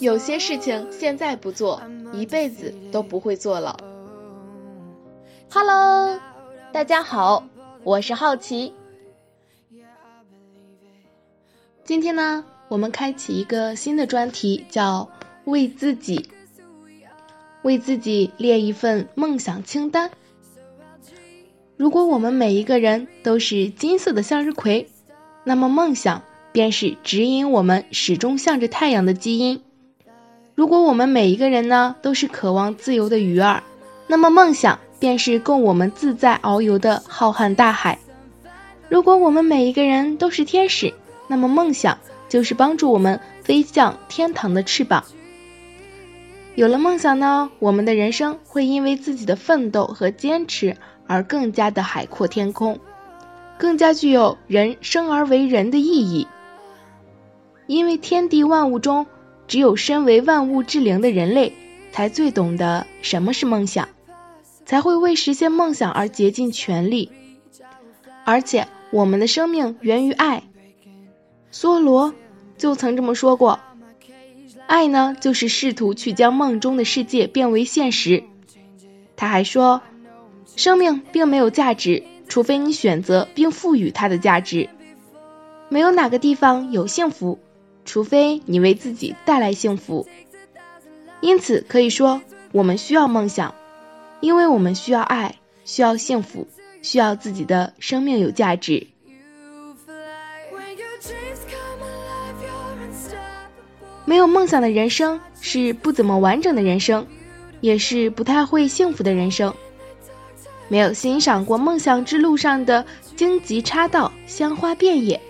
有些事情现在不做，一辈子都不会做了。Hello，大家好，我是好奇。今天呢，我们开启一个新的专题，叫“为自己”，为自己列一份梦想清单。如果我们每一个人都是金色的向日葵，那么梦想便是指引我们始终向着太阳的基因。如果我们每一个人呢都是渴望自由的鱼儿，那么梦想便是供我们自在遨游的浩瀚大海。如果我们每一个人都是天使，那么梦想就是帮助我们飞向天堂的翅膀。有了梦想呢，我们的人生会因为自己的奋斗和坚持而更加的海阔天空，更加具有人生而为人的意义。因为天地万物中，只有身为万物之灵的人类，才最懂得什么是梦想，才会为实现梦想而竭尽全力。而且，我们的生命源于爱。梭罗就曾这么说过：“爱呢，就是试图去将梦中的世界变为现实。”他还说：“生命并没有价值，除非你选择并赋予它的价值。没有哪个地方有幸福，除非你为自己带来幸福。因此，可以说，我们需要梦想，因为我们需要爱，需要幸福，需要自己的生命有价值。”没有梦想的人生是不怎么完整的人生，也是不太会幸福的人生。没有欣赏过梦想之路上的荆棘插道、鲜花遍野，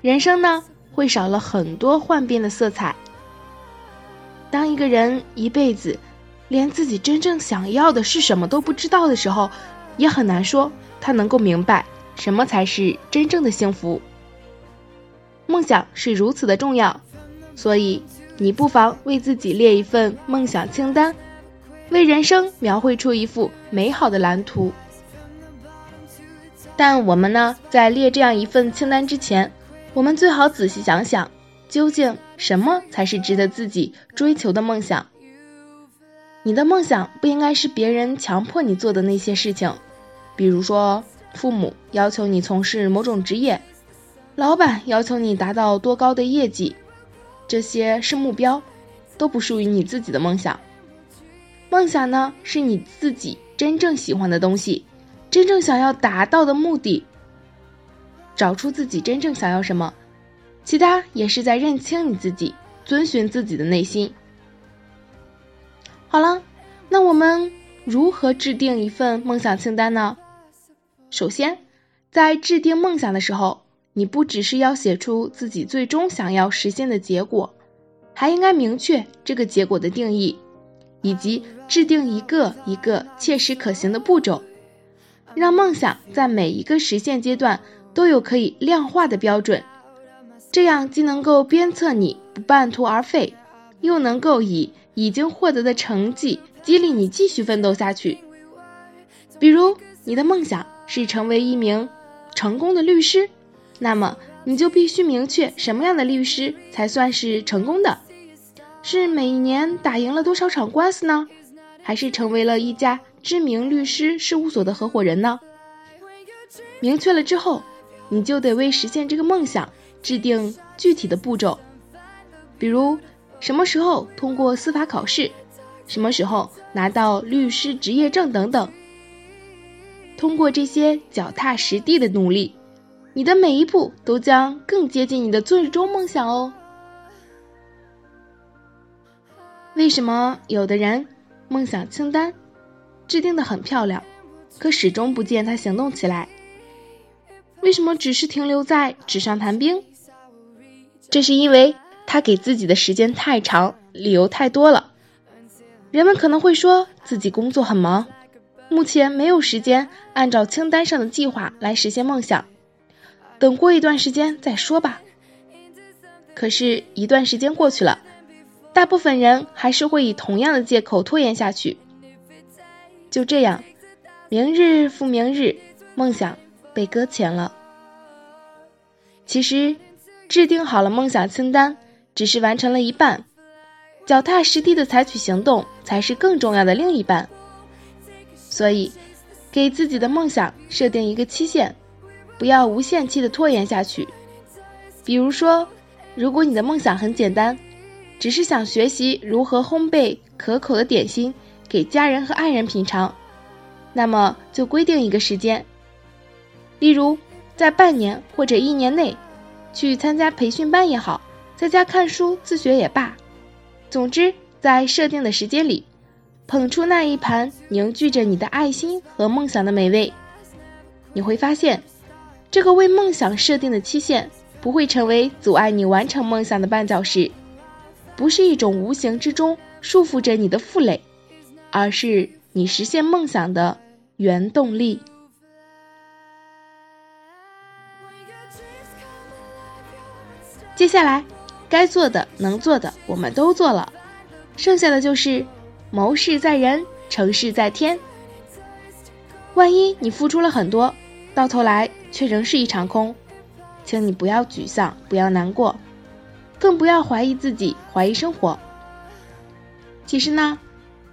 人生呢会少了很多幻变的色彩。当一个人一辈子连自己真正想要的是什么都不知道的时候，也很难说他能够明白什么才是真正的幸福。梦想是如此的重要。所以，你不妨为自己列一份梦想清单，为人生描绘出一幅美好的蓝图。但我们呢，在列这样一份清单之前，我们最好仔细想想，究竟什么才是值得自己追求的梦想？你的梦想不应该是别人强迫你做的那些事情，比如说，父母要求你从事某种职业，老板要求你达到多高的业绩。这些是目标，都不属于你自己的梦想。梦想呢，是你自己真正喜欢的东西，真正想要达到的目的。找出自己真正想要什么，其他也是在认清你自己，遵循自己的内心。好了，那我们如何制定一份梦想清单呢？首先，在制定梦想的时候。你不只是要写出自己最终想要实现的结果，还应该明确这个结果的定义，以及制定一个一个切实可行的步骤，让梦想在每一个实现阶段都有可以量化的标准。这样既能够鞭策你不半途而废，又能够以已经获得的成绩激励你继续奋斗下去。比如，你的梦想是成为一名成功的律师。那么你就必须明确什么样的律师才算是成功的？是每年打赢了多少场官司呢？还是成为了一家知名律师事务所的合伙人呢？明确了之后，你就得为实现这个梦想制定具体的步骤，比如什么时候通过司法考试，什么时候拿到律师执业证等等。通过这些脚踏实地的努力。你的每一步都将更接近你的最终梦想哦。为什么有的人梦想清单制定的很漂亮，可始终不见他行动起来？为什么只是停留在纸上谈兵？这是因为他给自己的时间太长，理由太多了。人们可能会说自己工作很忙，目前没有时间按照清单上的计划来实现梦想。等过一段时间再说吧。可是，一段时间过去了，大部分人还是会以同样的借口拖延下去。就这样，明日复明日，梦想被搁浅了。其实，制定好了梦想清单，只是完成了一半，脚踏实地的采取行动才是更重要的另一半。所以，给自己的梦想设定一个期限，不要无限期的拖延下去。比如说，如果你的梦想很简单，只是想学习如何烘焙可口的点心给家人和爱人品尝，那么就规定一个时间，例如在半年或者一年内。去参加培训班也好，在家看书自学也罢，总之在设定的时间里，捧出那一盘凝聚着你的爱心和梦想的美味，你会发现，这个为梦想设定的期限不会成为阻碍你完成梦想的绊脚石，不是一种无形之中束缚着你的负累，而是你实现梦想的原动力。接下来，该做的、能做的，我们都做了，剩下的就是谋事在人，成事在天。万一你付出了很多，到头来却仍是一场空，请你不要沮丧，不要难过，更不要怀疑自己，怀疑生活。其实呢，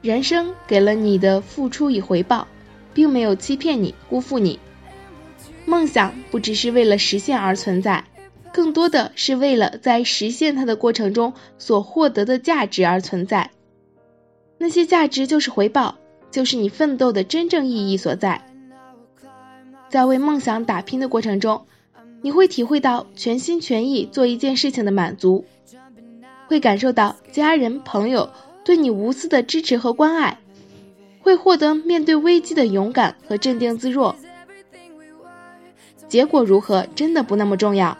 人生给了你的付出与回报，并没有欺骗你、辜负你。梦想不只是为了实现而存在。更多的是为了在实现它的过程中所获得的价值而存在，那些价值就是回报，就是你奋斗的真正意义所在。在为梦想打拼的过程中，你会体会到全心全意做一件事情的满足，会感受到家人朋友对你无私的支持和关爱，会获得面对危机的勇敢和镇定自若。结果如何，真的不那么重要。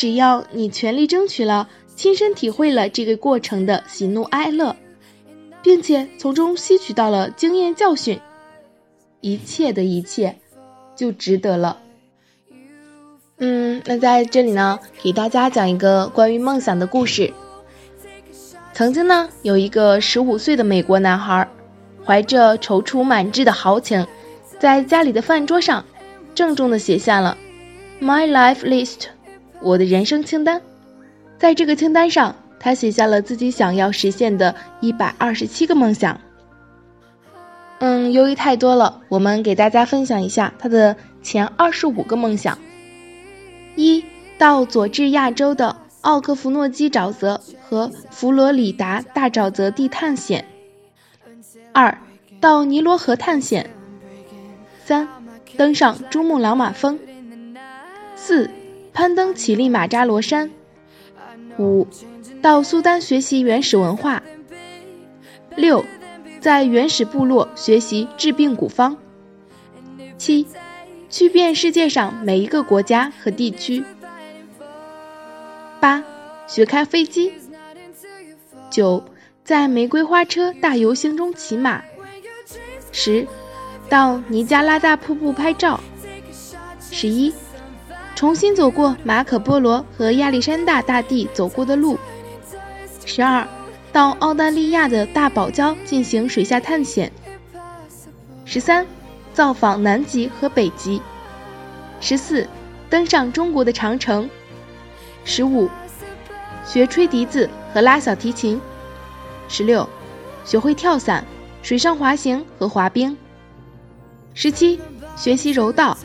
只要你全力争取了，亲身体会了这个过程的喜怒哀乐，并且从中吸取到了经验教训，一切的一切就值得了。嗯，那在这里呢，给大家讲一个关于梦想的故事。曾经呢，有一个十五岁的美国男孩，怀着踌躇满志的豪情，在家里的饭桌上，郑重的写下了 “My Life List”。我的人生清单，在这个清单上，他写下了自己想要实现的一百二十七个梦想。嗯，由于太多了，我们给大家分享一下他的前二十五个梦想：一到佐治亚州的奥克弗诺基沼泽和佛罗里达大沼泽地探险；二到尼罗河探险；三登上珠穆朗玛峰；四。攀登乞力马扎罗山，五到苏丹学习原始文化，六在原始部落学习治病古方，七去遍世界上每一个国家和地区，八学开飞机，九在玫瑰花车大游行中骑马，十到尼加拉大瀑布拍照，十一。重新走过马可波罗和亚历山大大帝走过的路。十二，到澳大利亚的大堡礁进行水下探险。十三，造访南极和北极。十四，登上中国的长城。十五，学吹笛子和拉小提琴。十六，学会跳伞、水上滑行和滑冰。十七，学习柔道。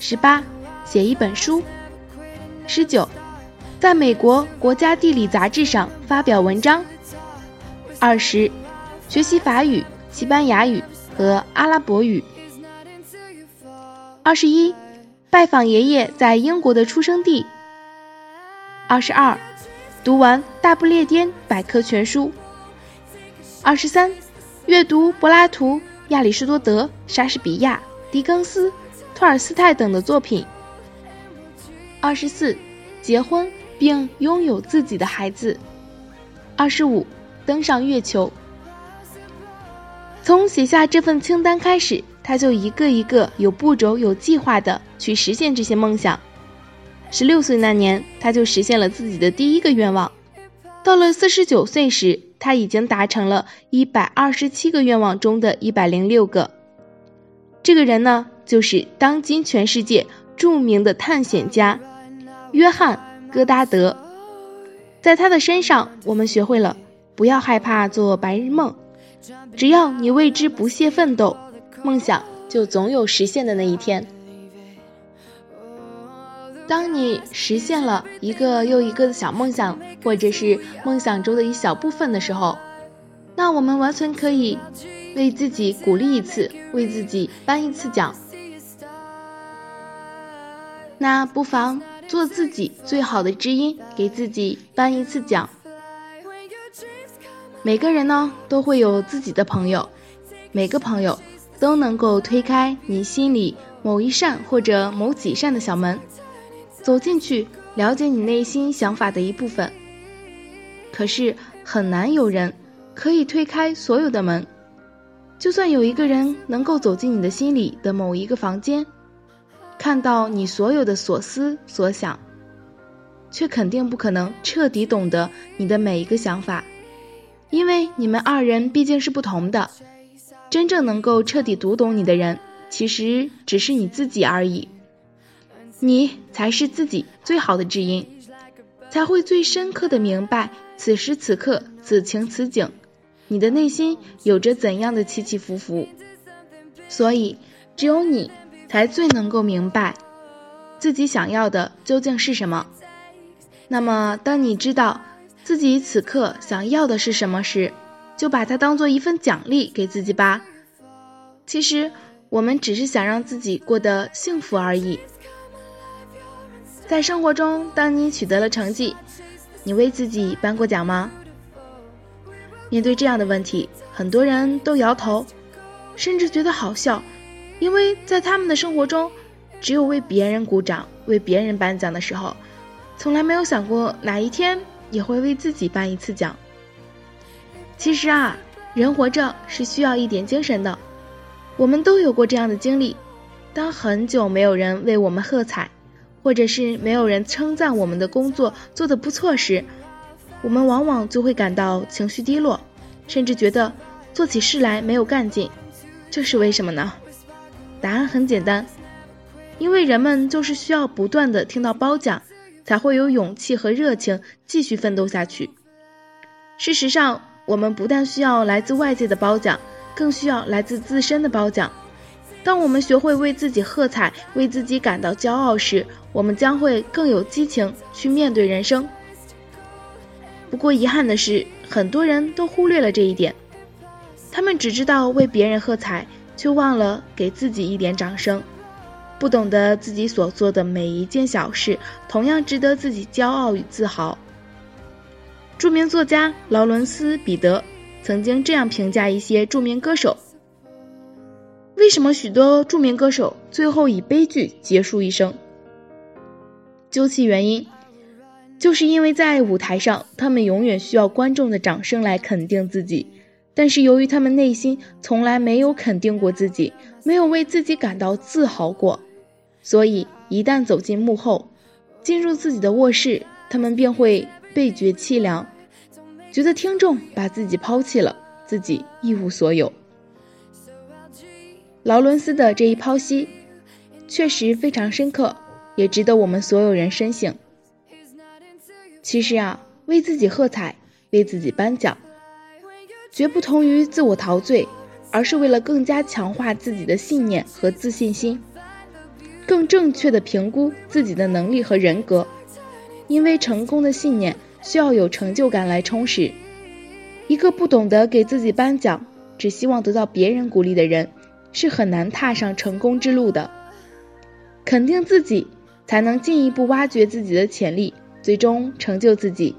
十八。写一本书。十九，在美国国家地理杂志上发表文章。二十，学习法语、西班牙语和阿拉伯语。二十一，拜访爷爷在英国的出生地。二十二，读完《大不列颠百科全书》。二十三，阅读柏拉图、亚里士多德、莎士比亚、狄更斯、托尔斯泰等的作品。二十四，结婚并拥有自己的孩子。二十五，登上月球。从写下这份清单开始，他就一个一个有步骤、有计划的去实现这些梦想。十六岁那年，他就实现了自己的第一个愿望。到了四十九岁时，他已经达成了一百二十七个愿望中的一百零六个。这个人呢，就是当今全世界著名的探险家。约翰·戈达德。在他的身上，我们学会了不要害怕做白日梦，只要你为之不懈奋斗，梦想就总有实现的那一天。当你实现了一个又一个的小梦想，或者是梦想中的一小部分的时候，那我们完全可以为自己鼓励一次，为自己颁一次奖。那不妨做自己最好的知音，给自己颁一次奖。每个人呢都会有自己的朋友，每个朋友都能够推开你心里某一扇或者某几扇的小门，走进去了解你内心想法的一部分。可是很难有人。可以推开所有的门，就算有一个人能够走进你的心里的某一个房间，看到你所有的所思所想，却肯定不可能彻底懂得你的每一个想法，因为你们二人毕竟是不同的。真正能够彻底读懂你的人，其实只是你自己而已。你才是自己最好的知音，才会最深刻的明白此时此刻此情此景。你的内心有着怎样的起起伏伏？所以，只有你才最能够明白自己想要的究竟是什么。那么，当你知道自己此刻想要的是什么时，就把它当做一份奖励给自己吧。其实，我们只是想让自己过得幸福而已。在生活中，当你取得了成绩，你为自己颁过奖吗？面对这样的问题，很多人都摇头，甚至觉得好笑，因为在他们的生活中，只有为别人鼓掌、为别人颁奖的时候，从来没有想过哪一天也会为自己颁一次奖。其实啊，人活着是需要一点精神的，我们都有过这样的经历：当很久没有人为我们喝彩，或者是没有人称赞我们的工作做得不错时。我们往往就会感到情绪低落，甚至觉得做起事来没有干劲。这是为什么呢？答案很简单，因为人们就是需要不断的听到褒奖，才会有勇气和热情继续奋斗下去。事实上，我们不但需要来自外界的褒奖，更需要来自自身的褒奖。当我们学会为自己喝彩，为自己感到骄傲时，我们将会更有激情去面对人生。不过遗憾的是，很多人都忽略了这一点，他们只知道为别人喝彩，却忘了给自己一点掌声，不懂得自己所做的每一件小事同样值得自己骄傲与自豪。著名作家劳伦斯·彼得曾经这样评价一些著名歌手：为什么许多著名歌手最后以悲剧结束一生？究其原因。就是因为在舞台上，他们永远需要观众的掌声来肯定自己，但是由于他们内心从来没有肯定过自己，没有为自己感到自豪过，所以一旦走进幕后，进入自己的卧室，他们便会倍觉凄凉，觉得听众把自己抛弃了，自己一无所有。劳伦斯的这一剖析确实非常深刻，也值得我们所有人深省。其实啊，为自己喝彩，为自己颁奖，绝不同于自我陶醉，而是为了更加强化自己的信念和自信心，更正确的评估自己的能力和人格。因为成功的信念需要有成就感来充实。一个不懂得给自己颁奖，只希望得到别人鼓励的人，是很难踏上成功之路的。肯定自己，才能进一步挖掘自己的潜力。最终成就自己，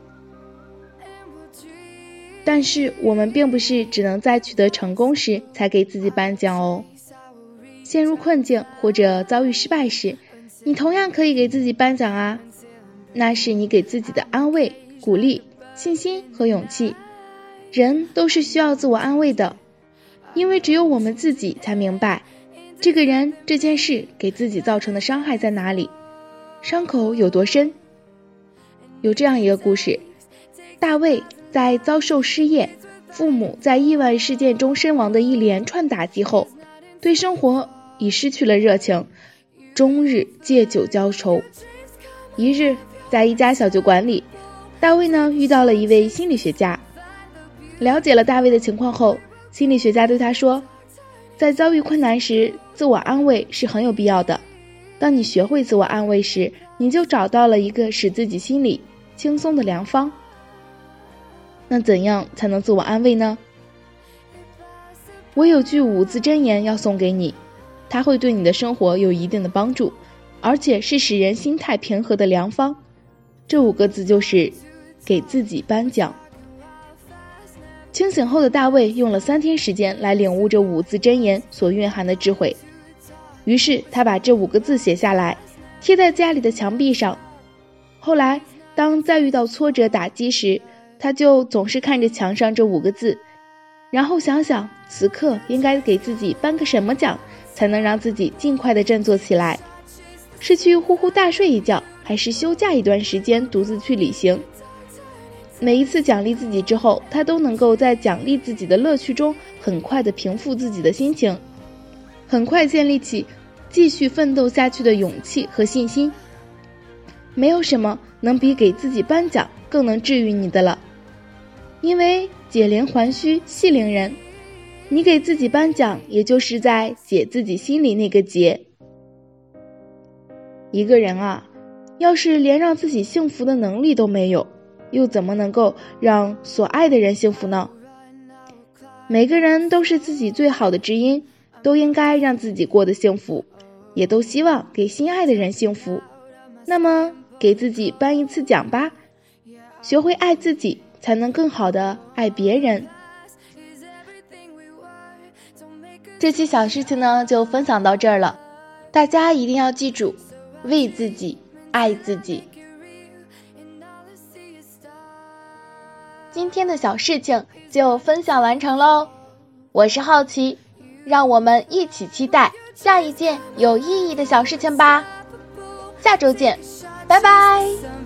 但是我们并不是只能在取得成功时才给自己颁奖哦。陷入困境或者遭遇失败时，你同样可以给自己颁奖啊，那是你给自己的安慰、鼓励、信心和勇气。人都是需要自我安慰的，因为只有我们自己才明白，这个人、这件事给自己造成的伤害在哪里，伤口有多深。有这样一个故事：大卫在遭受失业、父母在意外事件中身亡的一连串打击后，对生活已失去了热情，终日借酒浇愁。一日，在一家小酒馆里，大卫呢遇到了一位心理学家。了解了大卫的情况后，心理学家对他说：“在遭遇困难时，自我安慰是很有必要的。当你学会自我安慰时，你就找到了一个使自己心里轻松的良方。那怎样才能自我安慰呢？我有句五字真言要送给你，它会对你的生活有一定的帮助，而且是使人心态平和的良方。这五个字就是给自己颁奖。清醒后的大卫用了三天时间来领悟这五字真言所蕴含的智慧，于是他把这五个字写下来。贴在家里的墙壁上。后来，当再遇到挫折打击时，他就总是看着墙上这五个字，然后想想此刻应该给自己颁个什么奖，才能让自己尽快的振作起来。是去呼呼大睡一觉，还是休假一段时间独自去旅行？每一次奖励自己之后，他都能够在奖励自己的乐趣中，很快的平复自己的心情，很快建立起。继续奋斗下去的勇气和信心，没有什么能比给自己颁奖更能治愈你的了。因为解铃还须系铃人，你给自己颁奖，也就是在解自己心里那个结。一个人啊，要是连让自己幸福的能力都没有，又怎么能够让所爱的人幸福呢？每个人都是自己最好的知音，都应该让自己过得幸福。也都希望给心爱的人幸福，那么给自己颁一次奖吧，学会爱自己，才能更好的爱别人。这期小事情呢，就分享到这儿了，大家一定要记住，为自己，爱自己。今天的小事情就分享完成喽，我是好奇，让我们一起期待。下一件有意义的小事情吧，下周见，拜拜。